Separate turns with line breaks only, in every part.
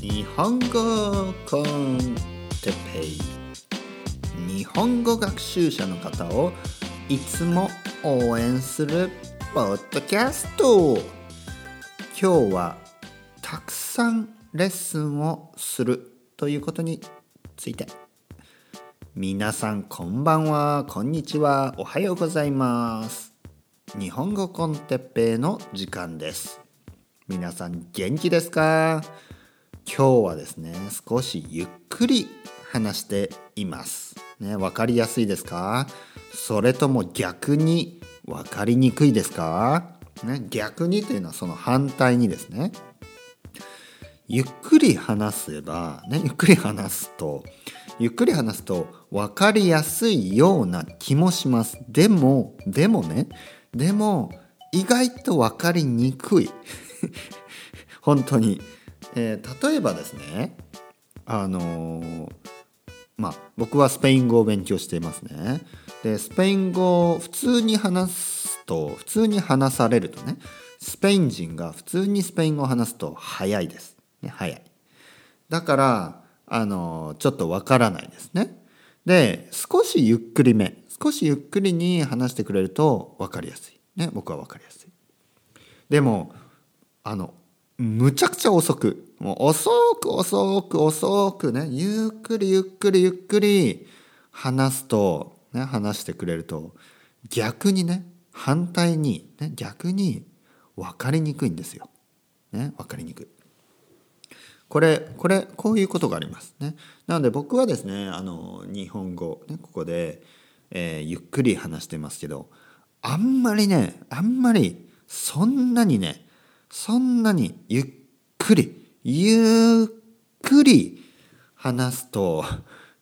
日本語コンテペイ。日本語学習者の方をいつも応援するポッドキャスト。今日はたくさんレッスンをするということについて。皆さんこんばんは。こんにちは。おはようございます。日本語コンテッペイの時間です。皆さん元気ですか？今日はですね少しゆっくり話しています。ねわかりやすいですか？それとも逆にわかりにくいですか？ね逆にというのはその反対にですねゆっくり話せばねゆっくり話すとゆっくり話すと分かりやすいような気もします。でもでもねでも意外と分かりにくい。本当に、えー、例えばですねあのー、まあ僕はスペイン語を勉強していますね。でスペイン語を普通に話すと普通に話されるとねスペイン人が普通にスペイン語を話すと早いです、ね、早い。だからあのちょっとわからないですね。で少しゆっくりめ少しゆっくりに話してくれると分かりやすい。ね僕は分かりやすい。でもあのむちゃくちゃ遅くもう遅く遅く遅くねゆっくりゆっくりゆっくり話すと、ね、話してくれると逆にね反対に、ね、逆に分かりにくいんですよ。ね、分かりにくい。これこれこういうことがありますね。なので僕はですねあの日本語、ね、ここで、えー、ゆっくり話してますけどあんまりねあんまりそんなにねそんなにゆっくりゆっくり話すと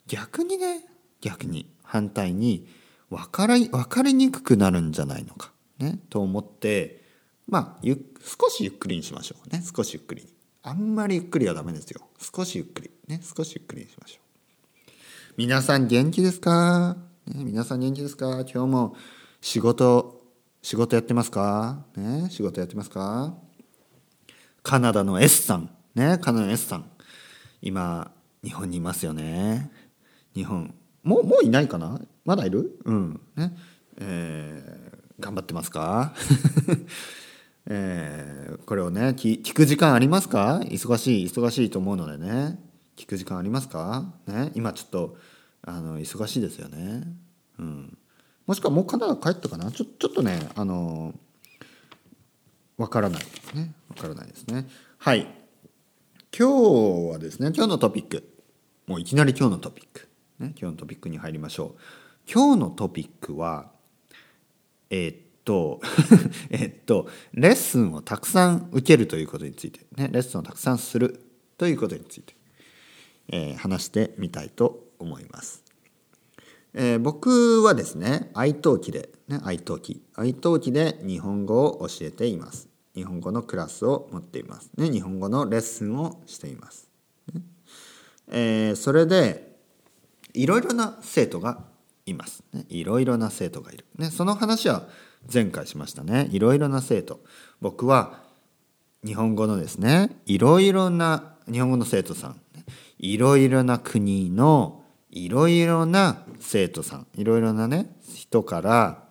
逆にね逆に反対に分かり分かりにくくなるんじゃないのか、ね、と思ってまあゆ少しゆっくりにしましょうね。少しゆっくりに。あんまりゆっくりはダメですよ。少しゆっくり。ね少しゆっくりにしましょう。皆さん元気ですか、ね、皆さん元気ですか？今日も仕事仕事やってますか？ね仕事やってますか？カナダの S さん。ねカナダの S さん。今日本にいますよね。日本。もうもういないかな？まだいる？うん。ね。えー、頑張ってますか？えー、これをね聞く時間ありますか？忙しい忙しいと思うのでね。聞く時間ありますか？ね。今ちょっとあの忙しいですよね。うん。もしくはもうカナダ帰ったかな？ちょちょっとねあのわからない。ですねわからないですね。はい。今日はですね今日のトピック。もういきなり今日のトピック、ね、今日のトピックに入りましょう。今日のトピックはえー、っと えっとレッスンをたくさん受けるということについて、ね、レッスンをたくさんするということについて、えー、話してみたいと思います。えー、僕はですね愛登記で、ね、愛登記。愛登記で日本語を教えています。日本語のクラスを持っています、ね、日本語のレッスンをしています、ね。えー、それでいろいろな生徒がいます、ね、いろいろな生徒がいる、ね、その話は前回しましたね。いろいろな生徒。僕は日本語のですねいろいろな日本語の生徒さん。いろいろな国のいろいろな生徒さんいろいろなね人から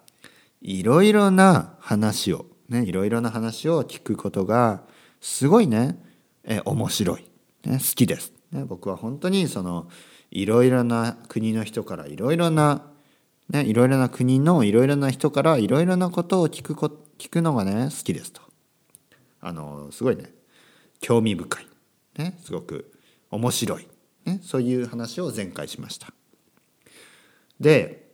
いろいろな話をねいろいろな話を聞くことがすごいねえ面白い、ね、好きです、ね、僕は本当にそのいろいろな国の人からいろいろなね、いろいろな国のいろいろな人からいろいろなことを聞くこ聞くのがね好きですと。あのすごいね興味深い、ね、すごく面白い。ね、そういう話を前回しました。で、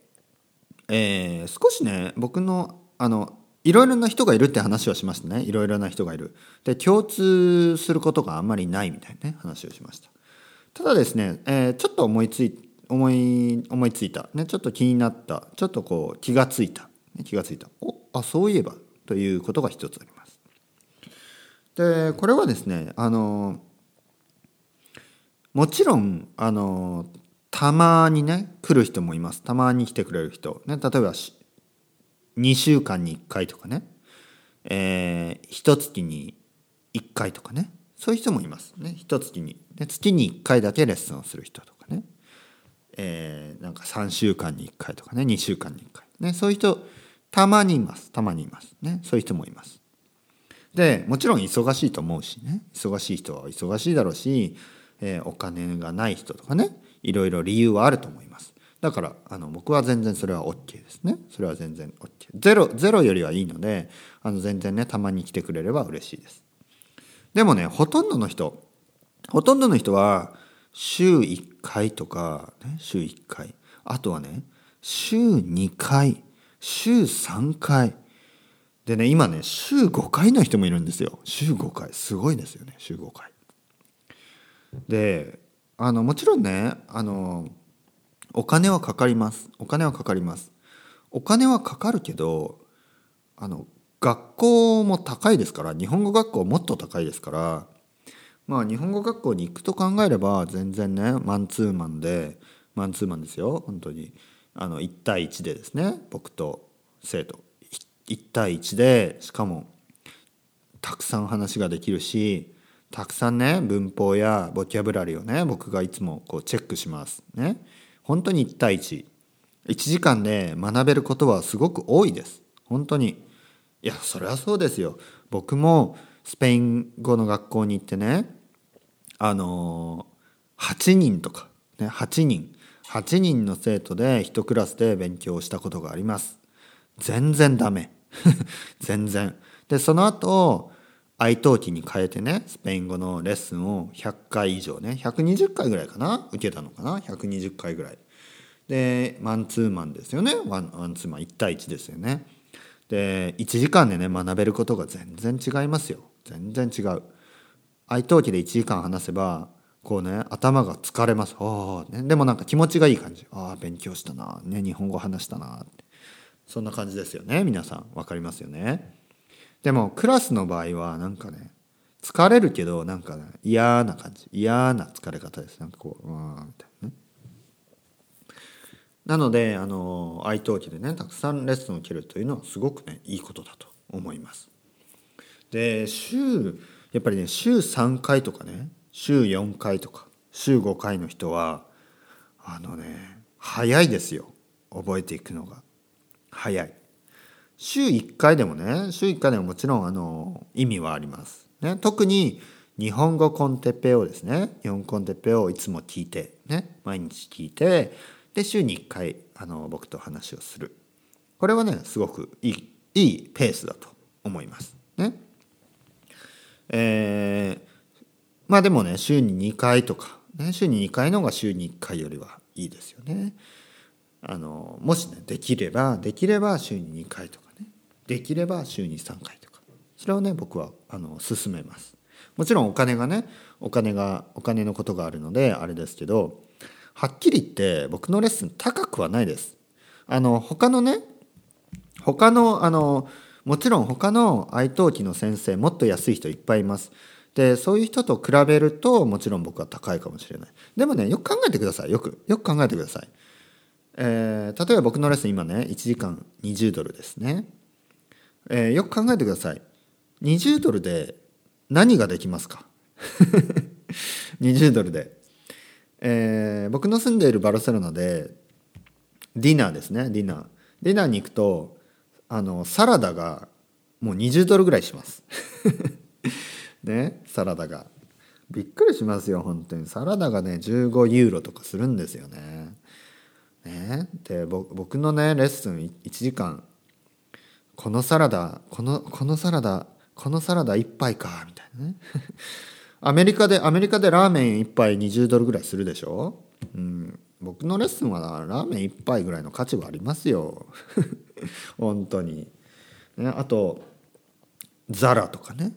えー、少しね僕のあのいろいろな人がいるって話をしましたねいろいろな人がいる。で共通することがあんまりないみたいなね話をしました。ただですね、えー、ちょっと思いつい思い思いついた、ね、ちょっと気になったちょっとこう気がついた気がついたおあそういえばということが一つあります。でこれはですねあのもちろんあのたまにね来る人もいます。たまに来てくれる人、ね、例えば2週間に1回とかね、えー、1月に1回とかね。そういう人もいます。ね一月に。で月に1回だけレッスンをする人とかね、えー、なんか3週間に1回とかね。2週間に1回。ねそういう人たまにいます。たまにいます。ねそういう人もいます。でもちろん忙しいと思うしね。忙しい人は忙しいだろうし、え、お金がない人とかねいろいろ理由はあると思います。だからあの僕は全然それは OK ですね。それは全然 OK ゼロゼロよりはいいのであの全然ねたまに来てくれれば嬉しいです。でもねほとんどの人ほとんどの人は週1回とか、ね、週1回。あとはね週2回週3回。でね今ね週5回の人もいるんですよ。週5回。すごいですよね週5回。であのもちろんねあのお金はかかります。お金はかかります。お金はかかるけどあの学校も高いですから日本語学校もっと高いですからまあ日本語学校に行くと考えれば全然ねマンツーマンでマンツーマンですよ。本当に。あの1対1でですね僕と生徒。1対1でしかもたくさん話ができるしたくさんね文法やボキャブラリーをね僕がいつもこうチェックしますね。本当に1対11時間で学べることはすごく多いです。本当に。いやそれはそうですよ。僕もスペイン語の学校に行ってねあの8人とか、ね、8人。8人の生徒で1クラスで勉強したことがあります。全然ダメ。全然。でその後愛登記に変えてねスペイン語のレッスンを100回以上ね120回ぐらいかな受けたのかな120回ぐらい。でマンツーマンですよね。ワンワンツーマン1対1ですよね。で1時間でね学べることが全然違いますよ。全然違う。愛登記で1時間話せばこうね頭が疲れます。ああ、ね、でもなんか気持ちがいい感じ。ああ勉強したな、ね、日本語話したなって。そんな感じですよね。皆さん分かりますよね。でもクラスの場合はなんかね疲れるけどなんか、ね、嫌な感じ。嫌な疲れ方です。なんかこううんみたいなね。なのであの愛登記でねたくさんレッスンを受けるというのはすごくねいいことだと思います。で週やっぱりね週3回とかね週4回とか週5回の人はあのね早いですよ。覚えていくのが。早い。週1回でもね週1回でももちろんあの意味はあります、ね、特に日本語コンテッペをですね日本コンテッペをいつも聞いてね毎日聞いてで週に1回あの僕と話をする。これはねすごくいいいいペースだと思います。ね。えー、まあでもね週に2回とか、ね、週に2回の方が週に1回よりはいいですよね。あのもしねできればできれば週に2回とかできれば週に3回とか。それをね僕はあの進めます。もちろんお金がねお金がお金のことがあるのであれですけどはっきり言って僕のレッスン高くはないです。あの他のね他のあのもちろん他の愛登記の先生もっと安い人いっぱいいます。でそういう人と比べるともちろん僕は高いかもしれない。でもねよく考えてください。よくよく考えてください。えー、例えば僕のレッスン今ね1時間20ドルですね、えー、よく考えてください。20ドルで何ができますか？20ドルで、えー、僕の住んでいるバルセロナでディナーですねディナー。ディナーに行くとあのサラダがもう20ドルぐらいします。ねサラダが。びっくりしますよ本当に。サラダがね15ユーロとかするんですよね。ね、で僕のねレッスン1時間このサラダこのこのサラダこのサラダ1杯かみたいなね。アメリカでアメリカでラーメン1杯20ドルぐらいするでしょ、うん、僕のレッスンはラーメン1杯ぐらいの価値はありますよ。本当に、ね、あとザラとかね。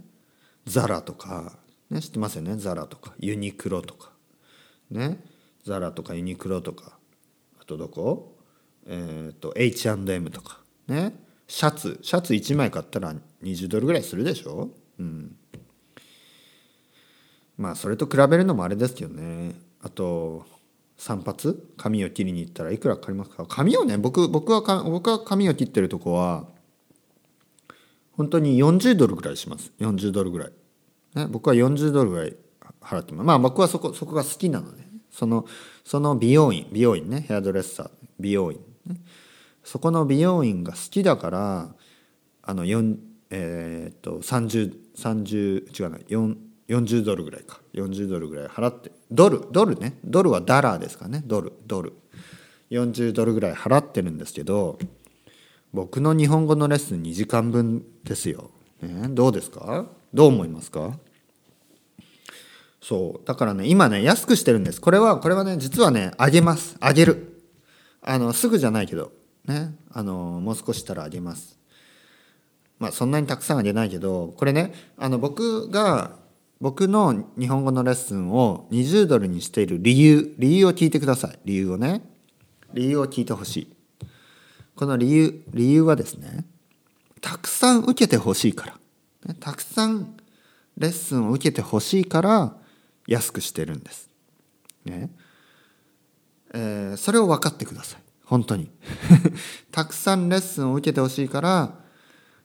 ザラとか、ね、知ってますよね？ザラとか。ユニクロとか。ねザラとかユニクロとか。あとどこ？えっ、ー、と H&M とか。ね。シャツシャツ1枚買ったら20ドルぐらいするでしょ？うん。まあそれと比べるのもあれですけどね。あと散髪？髪を切りに行ったらいくらかかりますか？髪をね僕僕は僕は髪を切ってるとこは本当に40ドルぐらいします。40ドルぐらい。ね、僕は40ドルぐらい払ってます。まあ僕はそこそこが好きなのでそのその美容院美容院ね。ヘアドレッサー美容院、ね、そこの美容院が好きだからあの4えー、っと3030違うな4 40ドルぐらいか。40ドルぐらい払って。ドルドルね。ドルはダラーですかね。ドルドル。40ドルぐらい払ってるんですけど僕の日本語のレッスン2時間分ですよ、ね、どうですか？どう思いますか？そう。だからね今ね安くしてるんです。これはこれはね実はねあげます。あげる。あのすぐじゃないけど。ねあのもう少したらあげます。まあそんなにたくさんあげないけどこれねあの僕が僕の日本語のレッスンを20ドルにしている理由理由を聞いてください。理由をね。理由を聞いてほしい。この理由理由はですねたくさん受けてほしいから、たくさんレッスンを受けてほしいから安くしてるんです、ね。えー、それを分かってください。本当に。たくさんレッスンを受けてほしいから、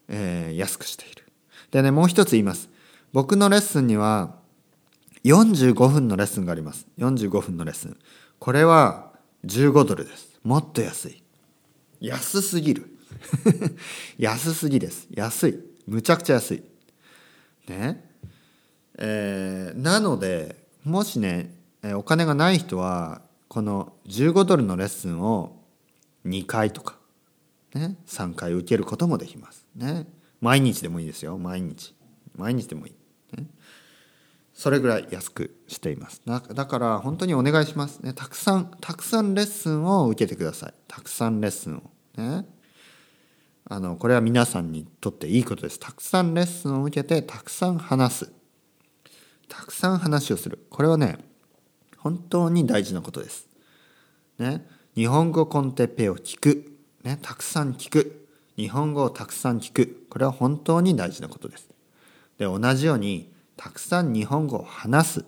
えー、安くしている。でねもう一つ言います。僕のレッスンには45分のレッスンがあります。45分のレッスン。これは15ドルです。もっと安い。安すぎる。安すぎです。安い。むちゃくちゃ安い。ね。えー、なのでもしねお金がない人はこの15ドルのレッスンを2回とか、ね、3回受けることもできます。ね、毎日でもいいですよ。毎日。毎日でもいい。ね。それぐらい安くしています。だから本当にお願いします。ね。たくさんたくさんレッスンを受けてください。たくさんレッスンを。ね。あのこれは皆さんにとっていいことです。たくさんレッスンを受けてたくさん話す。たくさん話をする。これはね本当に大事なことです。ね。日本語コンテッペを聞く。ねたくさん聞く。日本語をたくさん聞く。これは本当に大事なことです。で同じようにたくさん日本語を話す。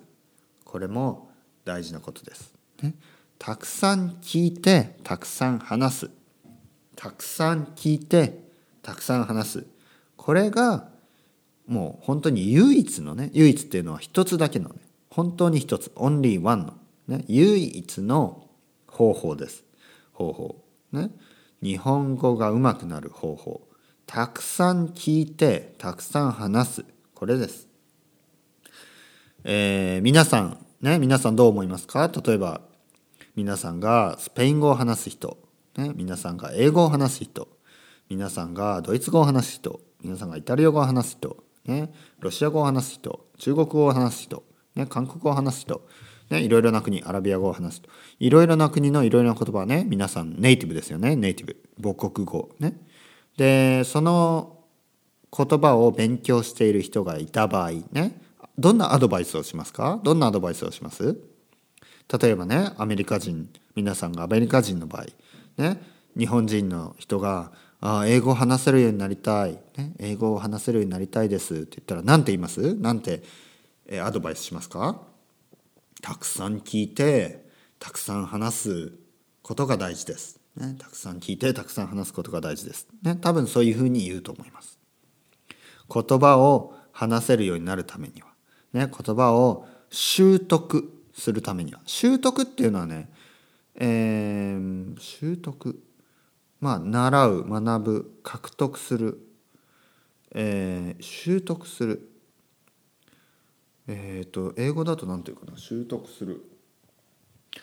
これも大事なことです。ね、たくさん聞いてたくさん話す。たくさん聞いてたくさん話す。これがもう本当に唯一のね唯一っていうのは一つだけのね本当に一つ only one の、ね、唯一の方法です。方法。ね。日本語がうまくなる方法。たくさん聞いてたくさん話す。これです。えー、皆さんね皆さんどう思いますか？例えば皆さんがスペイン語を話す人、ね、皆さんが英語を話す人。皆さんがドイツ語を話す人。皆さんがイタリア語を話す人、ね、ロシア語を話す人。中国語を話す人、ね、韓国語を話す人、ね、いろいろな国アラビア語を話す人いろいろな国のいろいろな言葉はね皆さんネイティブですよね。ネイティブ。母国語。ね。でその言葉を勉強している人がいた場合ね。どんなアドバイスをしますか？どんなアドバイスをします？例えばねアメリカ人。皆さんがアメリカ人の場合。ね。日本人の人が「あ英語を話せるようになりたい、ね、英語を話せるようになりたいです」って言ったら何て言います？なんて、アドバイスしますか？たくさん聞いてたくさん話すことが大事です。ね、たくさん聞いてたくさん話すことが大事です。ね、多分そういうふうに言うと思います。言葉を話せるようになるためには。ね、言葉を習得するためには。習得っていうのはね、えー、習得。まあ習う学ぶ獲得する、えー、習得する。えっ、ー、と英語だと何て言うかな習得する。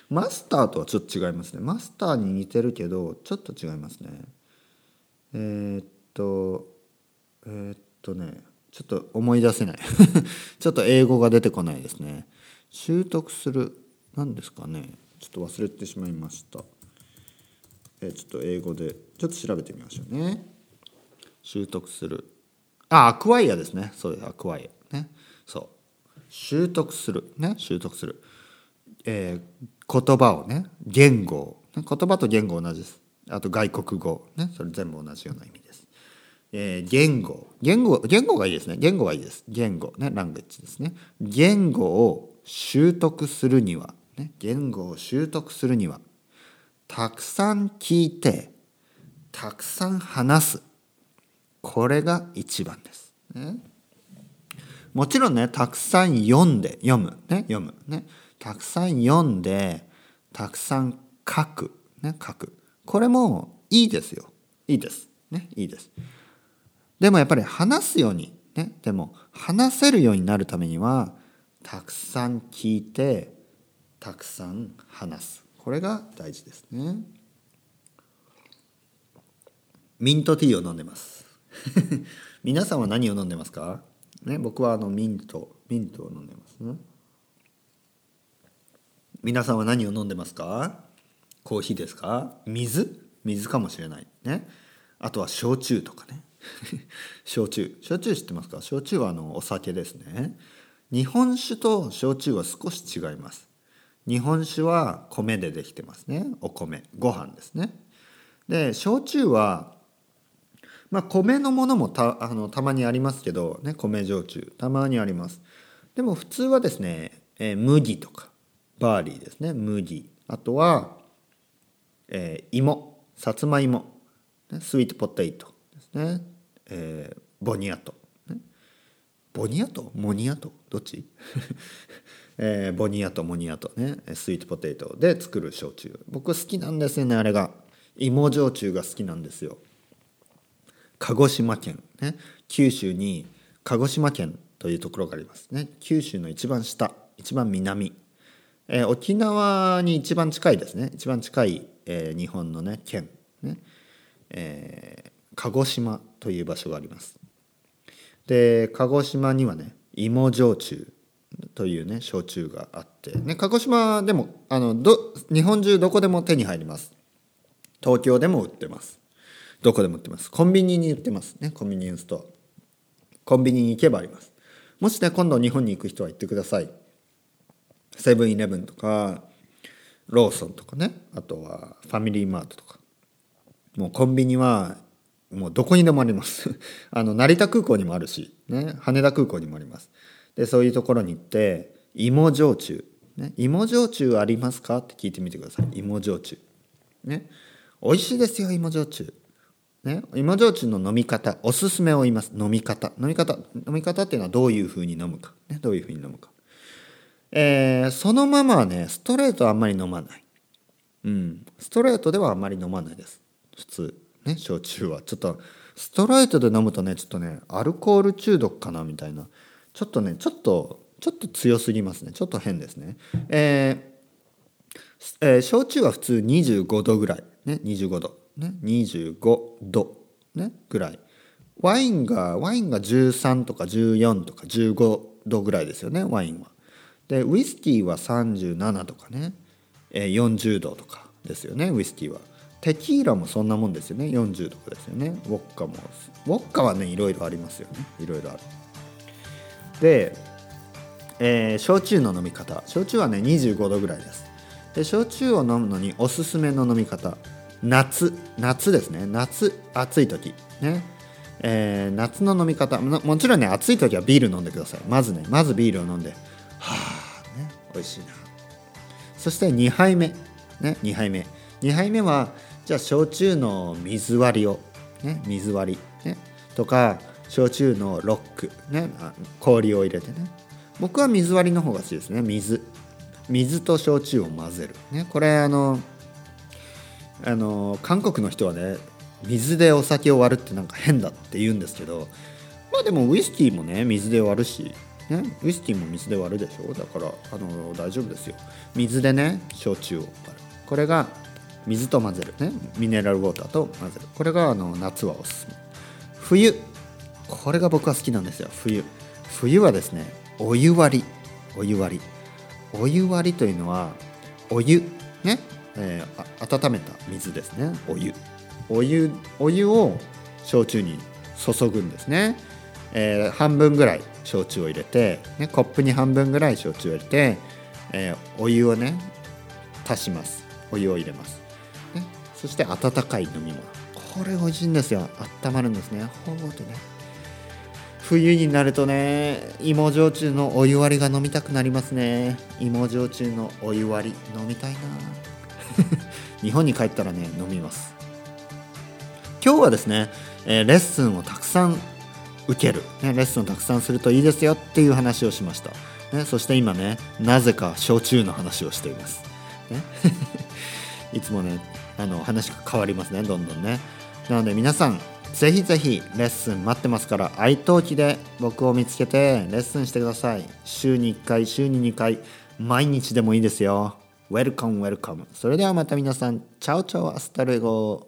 マスターとはちょっと違いますね。マスターに似てるけどちょっと違いますね。えっとえっとねちょっと思い出せない。ちょっと英語が出てこないですね。習得する。何ですかね。ちょっと忘れてしまいました。えちょっと英語でちょっと調べてみましょうね。習得する。あアクワイアですね。そうです。アクワイア。ね。そう。習得する。ね。習得する。えー、言葉をね言語。ね、言葉と言語同じです。あと外国語。ねそれ全部同じような意味です。えー、言語。言語言語がいいですね。言語はいいです。言語。ねラングエッジですね。言語を習得するには、ね、言語を習得するには。たくさん聞いてたくさん話す。これが一番です、ね、もちろんねたくさん読んで読む。ね読む。ね。たくさん読んでたくさん書く。ね書く。これもいいですよ。いいです。ねいいです。でもやっぱり話すように。ねでも話せるようになるためにはたくさん聞いてたくさん話す。これが大事ですね。ミントティーを飲んでます。皆さんは何を飲んでますか？ね僕はあのミントミントを飲んでますね。皆さんは何を飲んでますか？コーヒーですか？水？水かもしれない。ね。あとは焼酎とかね。焼酎。焼酎知ってますか？焼酎はあのお酒ですね。日本酒と焼酎は少し違います。日本酒は米でできてますね。お米。ご飯ですね。で焼酎はまあ米のものもたあのたまにありますけど、ね、米焼酎たまにあります。でも普通はですね、えー、麦とか barley ですね麦。あとは、えー、芋さつまいも sweet potato ですね、えー、 boniato、ね、 boniato moniato どっち、えー、 boniato moniato ね sweet potato で作る焼酎。僕好きなんですよねあれが。芋焼酎が好きなんですよ。鹿児島県ね。九州に鹿児島県というところがありますね。九州の一番下一番南。えー、沖縄に一番近いですね。一番近い、えー、日本のね県ね、えー、鹿児島という場所があります。で鹿児島にはね芋焼酎というね焼酎があって、ね、鹿児島でもあのど日本中どこでも手に入ります。東京でも売ってます。どこでも売ってます。コンビニに売ってますね。コンビニエンスストア。コンビニに行けばあります。もしね今度日本に行く人は行ってください。セブンイレブンとかローソンとかね。あとはファミリーマートとか。もうコンビニはもうどこにでもあります。あの成田空港にもあるし、ね、羽田空港にもあります。でそういうところに行って芋焼酎、ね、芋焼酎ありますか？って聞いてみてください。芋焼酎。ね。美味しいですよ芋焼酎。ね、芋焼酎の飲み方おすすめを言います。飲み方。飲み方飲み方っていうのはどういうふうに飲むか、ね、どういうふうに飲むか。えー、そのままはねストレートはあんまり飲まない、うん、ストレートではあんまり飲まないです。普通。ね焼酎は。ちょっとストレートで飲むとねちょっとねアルコール中毒かなみたいな。ちょっとねちょっとちょっと強すぎますね。ちょっと変ですね。えー、えー、焼酎は普通25度ぐらい。ね25度ね25度ねぐらい。ワインがワインが13とか14とか15度ぐらいですよねワインは。でウイスキーは37とかね、40度とかですよねウイスキーは。テキーラもそんなもんですよね40度ですよね。ウォッカもウォッカはねいろいろありますよねいろいろある。で、えー、焼酎の飲み方。焼酎はね25度ぐらいです。で焼酎を飲むのにおすすめの飲み方。夏夏ですね。夏暑い時。ね。えー、夏の飲み方。もちろんね暑い時はビール飲んでください。まずねまずビールを飲んで。はあね。美味しいな。そして2杯目。ね2杯目。2杯目はじゃあ焼酎の水割りを。ね水割り。ね。とか焼酎のロック。ね。氷を入れてね。僕は水割りの方が好きですね。水。水と焼酎を混ぜる。ね。これあのあの韓国の人はね水でお酒を割るってなんか変だって言うんですけどまあでもウイスキーもね水で割るしね、ウイスキーも水で割るでしょ。だからあの大丈夫ですよ。水でね焼酎を割る。これが水と混ぜる。ねミネラルウォーターと混ぜる。これがあの夏はおすすめ。冬。これが僕は好きなんですよ。冬。冬はですねお湯割り。お湯割り。お湯割りというのはお湯。ね、えー、温めた水ですね。お湯。お湯お湯を焼酎に注ぐんですね、えー、半分ぐらい焼酎を入れて、ね、コップに半分ぐらい焼酎を入れて、えー、お湯をね足します。お湯を入れます、ね、そして温かい飲み物。これ美味しいんですよ。温まるんですね。ほうとね。冬になるとね芋焼酎のお湯割りが飲みたくなりますね。芋焼酎のお湯割り飲みたいな。日本に帰ったらね飲みます。今日はですね、え、レッスンをたくさん受ける、ね、レッスンをたくさんするといいですよっていう話をしました、ね、そして今ねなぜか焼酎の話をしています、ね、いつもねあの話が変わりますねどんどんね。なので皆さんぜひぜひレッスン待ってますから italki で僕を見つけてレッスンしてください。週に1回週に2回毎日でもいいですよ。 welcome welcome それではまた皆さん chao chao hasta luego